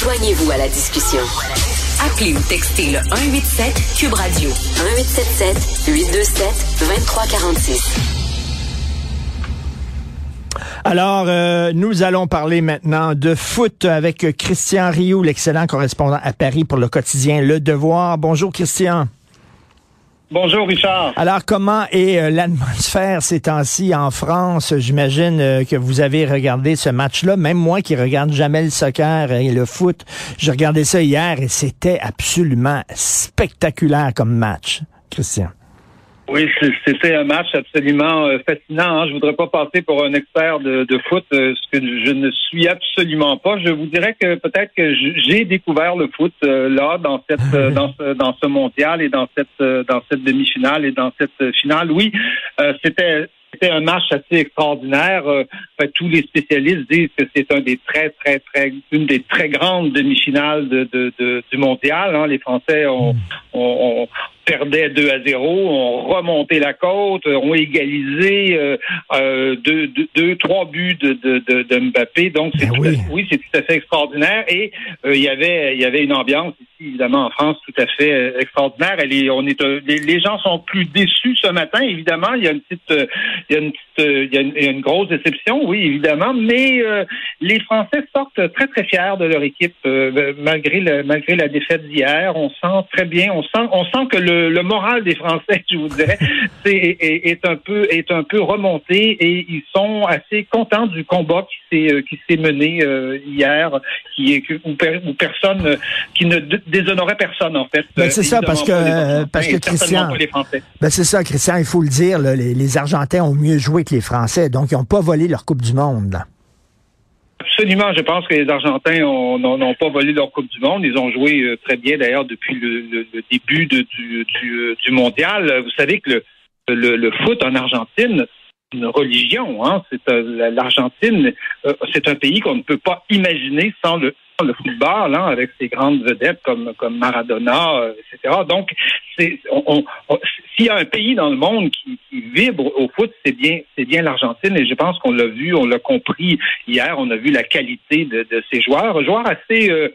Joignez-vous à la discussion. Appelez ou textez le 187 Cube Radio 1877 827 2346. Alors, euh, nous allons parler maintenant de foot avec Christian Rioux, l'excellent correspondant à Paris pour le quotidien Le Devoir. Bonjour Christian. Bonjour Richard. Alors, comment est euh, l'atmosphère ces temps-ci en France? J'imagine euh, que vous avez regardé ce match-là. Même moi qui regarde jamais le soccer et le foot, je regardais ça hier et c'était absolument spectaculaire comme match. Christian. Oui, c'était un match absolument euh, fascinant. Hein. Je voudrais pas passer pour un expert de, foot, euh, ce que je ne suis absolument pas. Je vous dirais que peut-être que j'ai découvert le foot euh, là dans cette dans ce dans ce mondial et dans cette dans cette demi-finale et dans cette finale. Oui, c'était c'était un match assez extraordinaire. tous les spécialistes disent que c'est un des très, très, très, une des très grandes demi-finales de, de, du mondial. Hein. Les Français ont, ont, perdait 2 à 0, ont remonté la côte, ont égalisé euh, euh, deux, deux, trois buts de, de, de Mbappé. Donc, c'est ben oui, c'est tout à fait extraordinaire. Et euh, il y avait il y avait une ambiance ici, évidemment, en France, tout à fait euh, extraordinaire. Elle est, on est, les, les, gens sont plus déçus ce matin. Évidemment, il y a une petite, il y a une petite, il y a une, il y a une grosse déception, oui, évidemment. Mais les Français sortent très très fiers de leur équipe malgré le, malgré la défaite d'hier. On sent très bien, on sent, on sent que le le, moral des Français, je vous dirais, est, un peu est un peu remonté et ils sont assez contents du combat qui s'est euh, qui s'est mené euh, hier, qui est où, personne qui ne déshonorait personne en fait. Ben, c'est ça parce que parce que Christian, ben, c'est ça Christian, il faut le dire, les, les, Argentins ont mieux joué que les Français, donc ils n'ont pas volé leur Coupe du Monde. Absolument. Je pense que les Argentins n'ont pas volé leur Coupe du Monde. Ils ont joué euh, très bien d'ailleurs depuis le, début du, du, mondial. Vous savez que le, le, foot en Argentine, une religion. Hein? C'est euh, l'Argentine, euh, c'est un pays qu'on ne peut pas imaginer sans le le football, hein, avec ses grandes vedettes comme comme Maradona, euh, etc. Donc, c'est on, s'il y a un pays dans le monde qui, qui vibre au foot, c'est bien c'est bien l'Argentine. Et je pense qu'on l'a vu, on l'a compris hier. On a vu la qualité de, de ces joueurs, joueurs assez euh,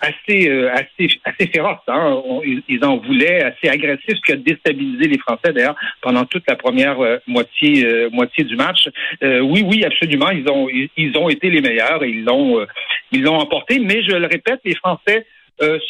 assez, euh, assez, assez féroce. Hein. ils, en voulaient, assez agressif, ce qui a déstabilisé les Français d'ailleurs pendant toute la première euh, moitié, moitié du match. oui, oui, absolument, ils ont, ils, ont été les meilleurs et ils l'ont, ils l'ont emporté. Mais je le répète, les Français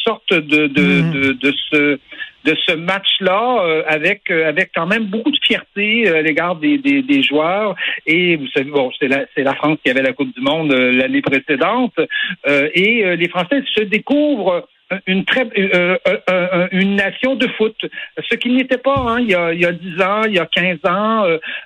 sortent de, de, mmh. de, de ce de ce match-là euh, avec euh, avec quand même beaucoup de fierté euh, à l'égard des, des, des, joueurs. Et vous savez, bon, c'est la, c'est la France qui avait la Coupe du Monde l'année précédente. et les Français se découvrent une très euh, euh, euh, une nation de foot, ce qui n'était pas hein, il, y a, il y a 10 ans, il y a 15 ans,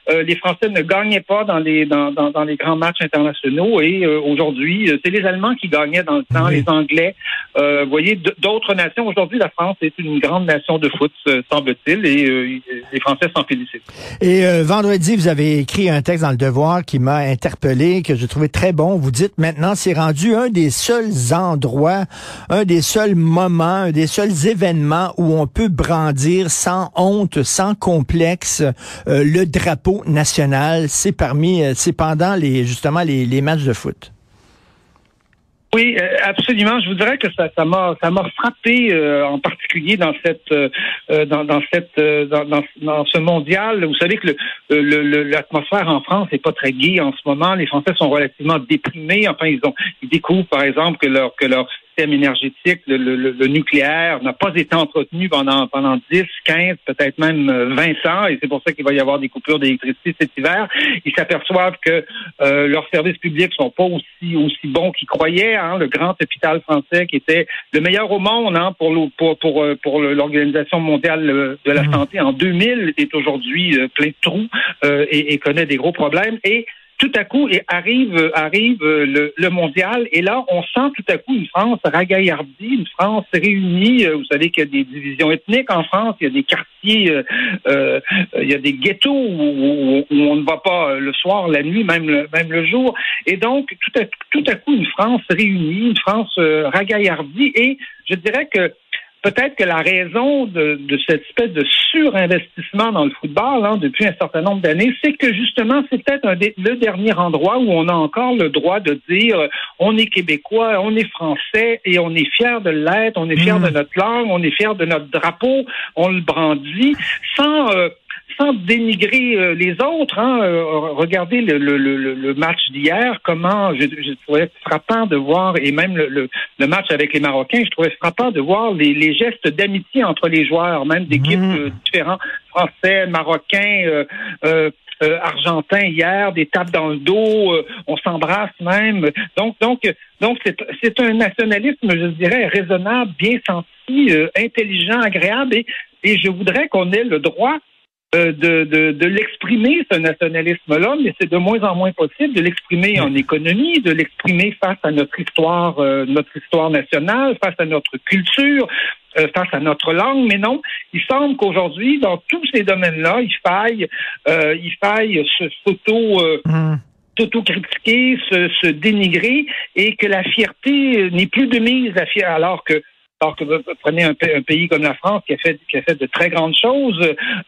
les Français ne gagnaient pas dans les dans, dans, dans les grands matchs internationaux et aujourd'hui, c'est les Allemands qui gagnaient dans le temps, les Anglais. vous voyez, d'autres nations. Aujourd'hui, la France est une grande nation de foot, semble-t-il, et les Français s'en félicitent. Et vendredi, vous avez écrit un texte dans le Devoir qui m'a interpellé, que je trouvais très bon. Vous dites maintenant, c'est rendu un des seuls endroits, un des seuls moment, un des seuls événements où on peut brandir sans honte, sans complexe euh, le drapeau national. C'est parmi, euh, c'est pendant les justement les, matchs de foot. Oui, euh, absolument. Je vous dirais que ça, m'a, ça m'a frappé en particulier dans cette, dans, cette, dans, ce mondial. Vous savez que l'atmosphère en France n'est pas très gaie en ce moment. Les Français sont relativement déprimés. Enfin, ils ont, ils découvrent par exemple que leur que leur système énergétique, le, le, nucléaire, n'a pas été entretenu pendant, pendant 10, 15, peut-être même 20 euh, ans, et c'est pour ça qu'il va y avoir des coupures d'électricité cet hiver. Ils s'aperçoivent que euh, leurs services publics sont pas aussi aussi bons qu'ils croyaient. Hein. Le grand hôpital français qui était le meilleur au monde hein, pour, pour, pour, euh, pour l'Organisation mondiale de la mmh. santé en 2000 est aujourd'hui plein de trous et, et connaît des gros problèmes. Et tout à coup arrive arrive le, mondial et là on sent tout à coup une France ragaillardie, une France réunie. Euh, vous savez qu'il y a des divisions ethniques en France, il y a des quartiers, euh, euh il y a des ghettos où, on ne va pas le soir, la nuit, même le, même le jour. Et donc tout à tout à coup une France réunie, une France ragaillardie et je dirais que peut-être que la raison de, cette espèce de surinvestissement dans le football hein, depuis un certain nombre d'années, c'est que justement, c'est peut-être le dernier endroit où on a encore le droit de dire on est québécois, on est français et on est fier de l'être, on est fier de mmh. notre langue, on est fier de notre drapeau, on le brandit, sans euh, sans dénigrer euh, les autres. Hein, euh, regardez le, le, le, match d'hier, comment je, je, trouvais frappant de voir, et même le, match avec les Marocains, je trouvais frappant de voir les, les gestes d'amitié entre les joueurs, même d'équipes mmh. euh, différentes, français, marocains. Euh, argentins hier, des tapes dans le dos, on s'embrasse même. Donc, donc, donc, c'est un nationalisme, je dirais, raisonnable, bien senti, intelligent, agréable, et, et je voudrais qu'on ait le droit de, de, de l'exprimer, ce nationalisme-là, mais c'est de moins en moins possible de l'exprimer en économie, de l'exprimer face à notre histoire, euh, notre histoire nationale, face à notre culture, euh, face à notre langue. Mais non, il semble qu'aujourd'hui, dans tous ces domaines-là, il faille, il faille se photo. Mmh critiquer se, se, dénigrer et que la fierté n'est plus de mise à alors que alors que prenez un, pays comme la France qui a fait, qui a fait de très grandes choses,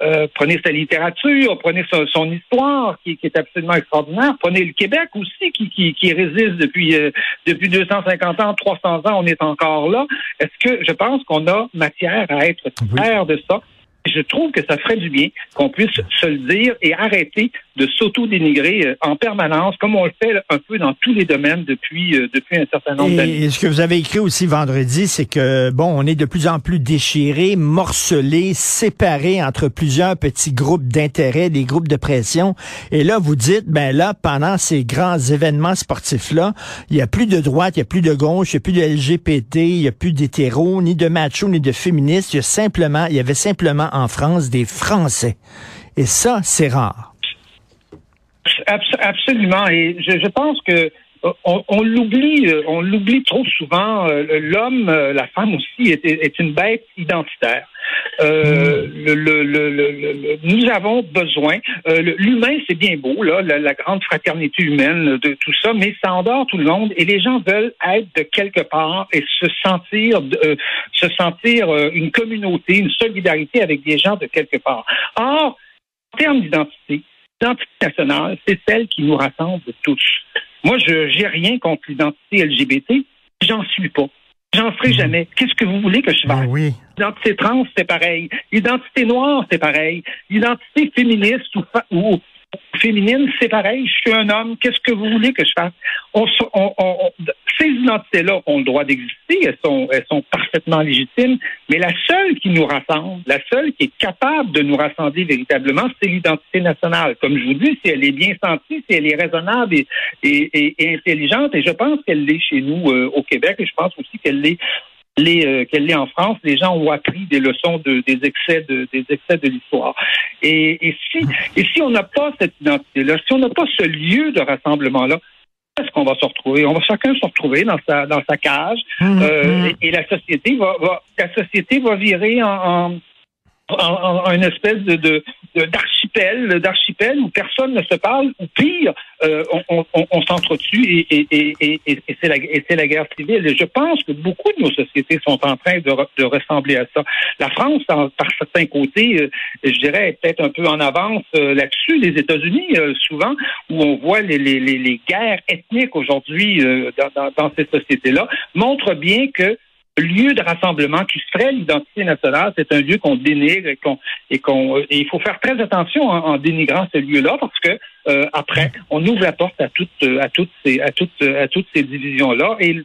euh, prenez sa littérature, prenez son, histoire qui, est absolument extraordinaire, prenez le Québec aussi qui, qui, qui résiste depuis, euh, depuis 250 ans, 300 ans, on est encore là. Est-ce que je pense qu'on a matière à être fier de ça? Je trouve que ça ferait du bien qu'on puisse se le dire et arrêter de s'auto-dénigrer euh, en permanence, comme on le fait un peu dans tous les domaines depuis, euh, depuis un certain nombre d'années. Et ce que vous avez écrit aussi vendredi, c'est que, bon, on est de plus en plus déchiré, morcelé, séparé entre plusieurs petits groupes d'intérêt, des groupes de pression. Et là, vous dites, ben là, pendant ces grands événements sportifs-là, il n'y a plus de droite, il n'y a plus de gauche, il n'y a plus de LGBT, il n'y a plus d'hétéros, ni de machos, ni de féministes. Il y a simplement, il y avait simplement en France des Français. Et ça, c'est rare. Absolument. Et je, pense que euh, on, l'oublie, euh, on l'oublie trop souvent. Euh, l'homme, la femme aussi est, une bête identitaire. Nous avons besoin. L'humain, c'est bien beau, la, grande fraternité humaine de tout ça, mais ça endort tout le monde et les gens veulent être de quelque part et se sentir, se sentir une communauté, une solidarité avec des gens de quelque part. Or, en termes d'identité, l'identité nationale, c'est celle qui nous rassemble tous. Moi, je n'ai rien contre l'identité LGBT. J'en suis pas. J'en ferai mhm. jamais. Qu'est-ce que vous voulez que je fasse? oui. L'identité trans, c'est pareil. L'identité noire, c'est pareil. L'identité féministe ou, ou, féminine, c'est pareil. Je suis un homme. Qu'est-ce que vous voulez que je fasse? On, ces identités-là ont le droit d'exister. Elles sont, elles sont parfaitement légitimes. Mais la seule qui nous rassemble, la seule qui est capable de nous rassembler véritablement, c'est l'identité nationale. Comme je vous dis, si elle est bien sentie, si elle est raisonnable et, et, et, intelligente, et je pense qu'elle l'est chez nous euh, au Québec, et je pense aussi qu'elle l'est euh, qu'elle l'est en France, les gens ont appris des leçons de, des excès de, des excès de l'histoire. Et, et, si, et si on n'a pas cette identité-là, si on n'a pas ce lieu de rassemblement-là, est-ce qu'on va se retrouver? On va chacun se retrouver dans sa dans sa cage mmh, euh, mmh. Et, la société va, va, la société va virer en, en, en, une espèce de, de d'archipel, d'archipel où personne ne se parle, ou pire, euh, on, on, on s'entretue et, et, c'est la, guerre civile. Et je pense que beaucoup de nos sociétés sont en train de, ressembler à ça. La France, par certains côtés, euh, je dirais, peut-être un peu en avance euh, là-dessus. Les États-Unis, souvent, où on voit les, les, les guerres ethniques aujourd'hui dans, dans, ces sociétés-là, montrent bien que lieu de rassemblement qui serait l'identité nationale, c'est un lieu qu'on dénigre et qu'on et qu'on et il faut faire très attention en, dénigrant ce lieu-là parce que euh, après on ouvre la porte à toutes à toutes ces à toutes à toutes ces divisions-là et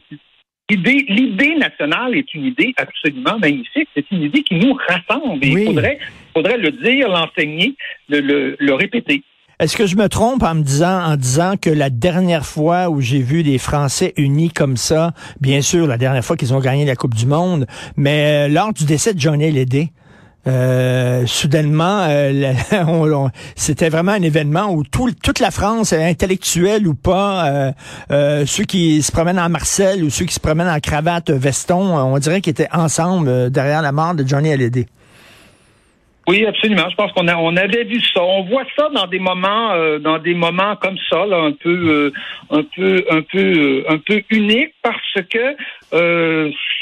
L'idée, l'idée nationale est une idée absolument magnifique. C'est une idée qui nous rassemble. Et Il faudrait, faudrait le dire, l'enseigner, le, le répéter. Est-ce que je me trompe en me disant, en disant que la dernière fois où j'ai vu des Français unis comme ça, bien sûr, la dernière fois qu'ils ont gagné la Coupe du Monde, mais euh, lors du décès de Johnny Hallyday, euh, soudainement, euh, c'était vraiment un événement où tout, toute la France, intellectuelle ou pas, ceux qui se promènent en Marcel ou ceux qui se promènent en cravate veston, on dirait qu'ils étaient ensemble derrière la mort de Johnny Hallyday. Oui, absolument. Je pense qu'on a, on avait vu ça. On voit ça dans des moments, euh, dans des moments comme ça, là, un peu, euh, un peu, un peu, euh, un peu unique parce que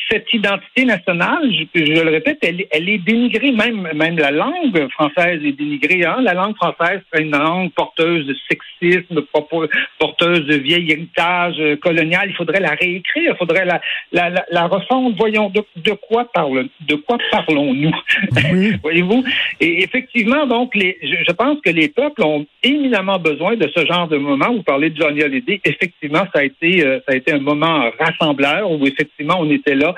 cette identité nationale, je, je le répète, elle, elle, est dénigrée, même, même la langue française est dénigrée. Hein? La langue française c'est une langue porteuse de sexisme, porteuse de vieil héritage euh, colonial. Il faudrait la réécrire, il faudrait la, la, la, la refondre. Voyons, de, de quoi parle, de quoi parlons-nous? Voyez-vous? Et effectivement, donc, les, je, je, pense que les peuples ont éminemment besoin de ce genre de moment. Vous parlez de Johnny Hallyday. Effectivement, ça a été, euh, ça a été un moment rassembleur où effectivement on était là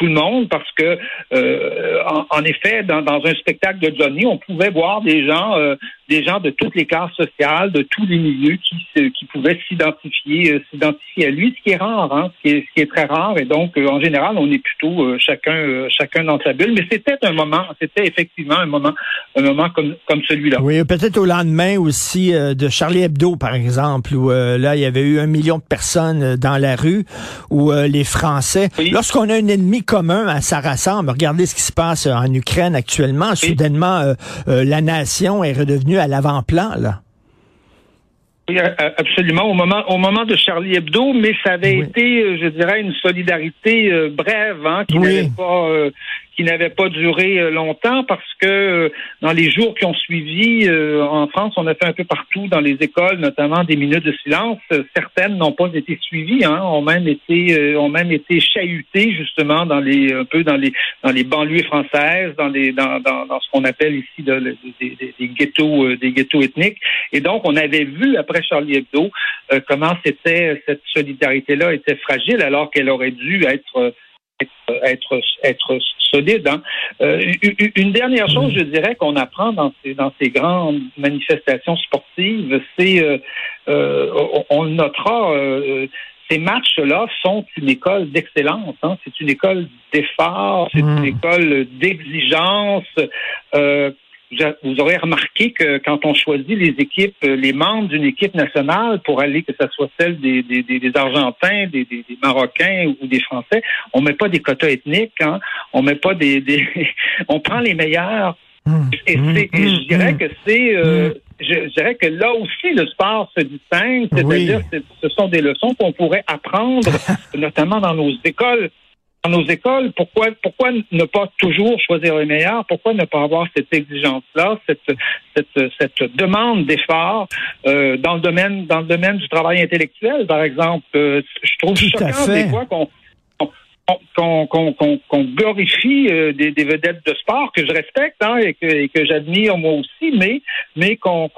tout le monde parce que, euh, en, effet, dans, dans, un spectacle de Johnny, on pouvait voir des gens, euh, des gens de toutes les classes sociales, de tous les milieux qui, qui pouvaient s'identifier, euh, s'identifier à lui, ce qui est rare, hein, ce, qui est, ce qui est très rare. Et donc, en général, on est plutôt chacun, chacun dans sa bulle. Mais c'était un moment, c'était effectivement un moment, un moment comme, comme celui-là. Oui, peut-être au lendemain aussi de Charlie Hebdo, par exemple, où là, il y avait eu un million de personnes dans la rue, où les Français, lorsqu'on a un ennemi commun, ça rassemble. Regardez ce qui se passe en Ukraine actuellement. Soudainement, euh, euh, la nation est redevenue à l'avant-plan, là. Oui, absolument. Au moment, au moment de Charlie Hebdo, mais ça avait été, euh, je dirais, une solidarité brève, hein, qui n'avait pas, qui n'avait pas duré euh, longtemps parce que euh, dans les jours qui ont suivi, euh, en France, on a fait un peu partout dans les écoles, notamment des minutes de silence. Certaines n'ont pas été suivies, hein, ont même été, ont même été chahutées justement dans les, un peu dans les, dans les banlieues françaises, dans les, dans, dans, dans ce qu'on appelle ici des, des, ghettos, des ghettos ethniques. Et donc, on avait vu après Charlie Hebdo comment c'était cette solidarité-là était fragile alors qu'elle aurait dû être être, être solide. Hein. Euh, une dernière chose, je dirais, qu'on apprend dans ces, dans ces grandes manifestations sportives, c'est, euh, euh, on, le notera, ces matchs-là sont une école d'excellence. Hein. C'est une école d'effort, c'est une mmh. école d'exigence vous aurez remarqué que quand on choisit les équipes, euh, les membres d'une équipe nationale pour aller, que ce soit celle des, des, des Argentins, des, des, Marocains ou des Français, on met pas des quotas ethniques, hein, on met pas des, des on prend les meilleurs. Mmh. Et, mmh. je dirais mmh. que c'est, euh, je, dirais que là aussi le sport se distingue, c'est-à-dire que ce sont des leçons qu'on pourrait apprendre, notamment dans nos écoles dans nos écoles, pourquoi, pourquoi ne pas toujours choisir les meilleurs? Pourquoi ne pas avoir cette exigence-là, cette, cette, cette demande d'effort euh, dans le domaine dans le domaine du travail intellectuel, par exemple? Euh, je trouve Tout choquant des fois qu'on qu'on glorifie euh, des, vedettes de sport que je respecte hein, et que, j'admire moi aussi, mais mais qu'on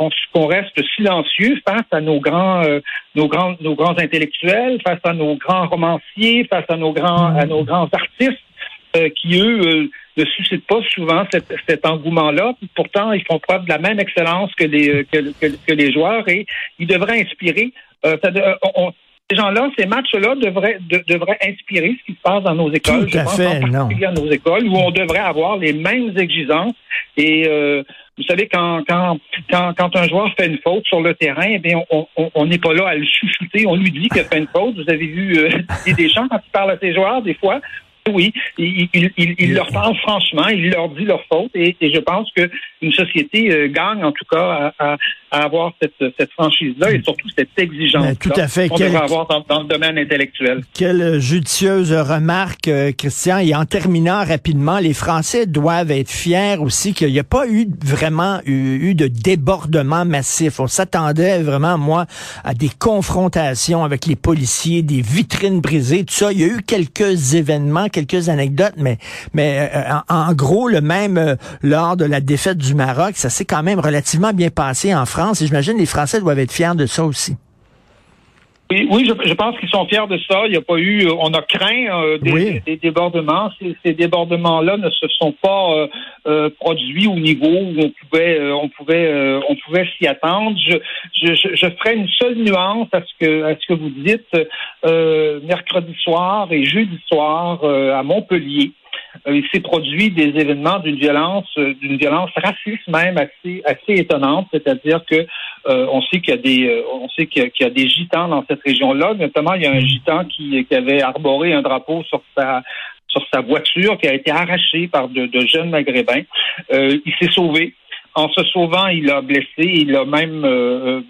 reste silencieux face à nos grands euh, nos grands nos grands intellectuels, face à nos grands romanciers, face à nos grands à nos grands artistes euh, qui eux ne suscitent pas souvent cet, engouement-là. Pourtant, ils font preuve de la même excellence que les que, les joueurs et ils devraient inspirer. On, ces gens-là, ces matchs-là devraient, devraient inspirer ce qui se passe dans nos écoles. Tout à fait, non. dans nos écoles où on devrait avoir les mêmes exigences. Et euh, vous savez, quand, quand, quand, quand, un joueur fait une faute sur le terrain, eh bien, on n'est pas là à le chuchoter. On lui dit qu'il a fait une faute. Vous avez vu euh, des gens quand il parle à ses joueurs, des fois, oui, il, il, il, leur parle franchement, il leur dit leur faute et, et je pense qu'une société euh, gagne en tout cas à, à, avoir cette, cette franchise-là et surtout cette exigence tout à fait. qu'on devrait avoir dans, le domaine intellectuel. Quelle judicieuse remarque, euh, Christian. Et en terminant rapidement, les Français doivent être fiers aussi qu'il n'y a pas eu vraiment eu, eu de débordement massif. On s'attendait vraiment, moi, à des confrontations avec les policiers, des vitrines brisées, tout ça. Il y a eu quelques événements quelques anecdotes, mais, mais euh, en, gros, le même euh, lors de la défaite du Maroc, ça s'est quand même relativement bien passé en France et j'imagine les Français doivent être fiers de ça aussi. Oui, je, pense qu'ils sont fiers de ça. Il n'y a pas eu, euh, on a craint des, débordements. Ces, débordements-là ne se sont pas produits au niveau où on pouvait, on pouvait, on pouvait s'y attendre. Je, je, ferai une seule nuance à ce que, à ce que vous dites. mercredi soir et jeudi soir à Montpellier, il s'est produit des événements d'une violence, d'une violence raciste même assez, étonnante. C'est-à-dire que euh, on sait qu'il y a des, euh, on sait qu'il y, a des gitans dans cette région-là. Notamment, il y a un gitan qui, avait arboré un drapeau sur sa sur sa voiture qui a été arraché par de, jeunes maghrébins. Euh, il s'est sauvé. En se sauvant, il a blessé, il a même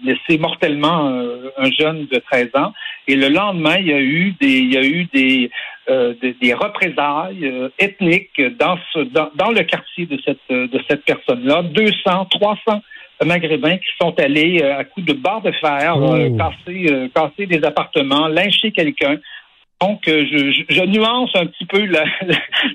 blessé mortellement un jeune de 13 ans. Et le lendemain, il y a eu des, il y a eu des, des représailles ethniques dans, ce, dans, dans, le quartier de cette, de cette personne-là. 200, 300 maghrébins qui sont allés à coups de barre de fer oh. casser, casser des appartements, lyncher quelqu'un. Donc, euh, je, je, nuance un petit peu la,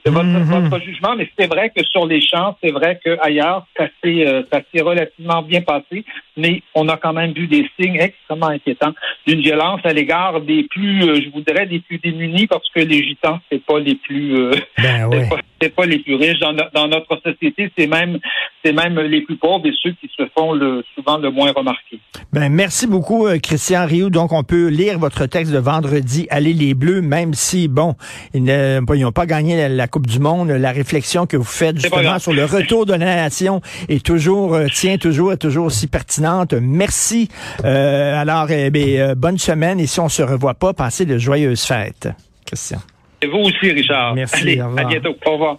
votre, votre, jugement, mais c'est vrai que sur les champs, c'est vrai qu'ailleurs, ça s'est euh, relativement bien passé, mais on a quand même vu des signes extrêmement inquiétants d'une violence à l'égard des plus, euh, je voudrais, des plus démunis, parce que les gitans, c'est pas les plus, euh, ben c'est pas, les plus riches dans, dans notre société, c'est même, c'est même les plus pauvres et ceux qui se font le, souvent le moins remarquer. Ben merci beaucoup, Christian Rioux. Donc, on peut lire votre texte de vendredi, Allez les Bleus même si, bon, ils n'ont pas gagné la, Coupe du Monde, la réflexion que vous faites justement sur le retour de la nation est toujours, euh, tient toujours, est toujours aussi pertinente. Merci. Euh, alors, eh euh, bonne semaine et si on se revoit pas, passez de joyeuses fêtes. Christian. Et vous aussi, Richard. Merci. Allez, à bientôt. Au revoir.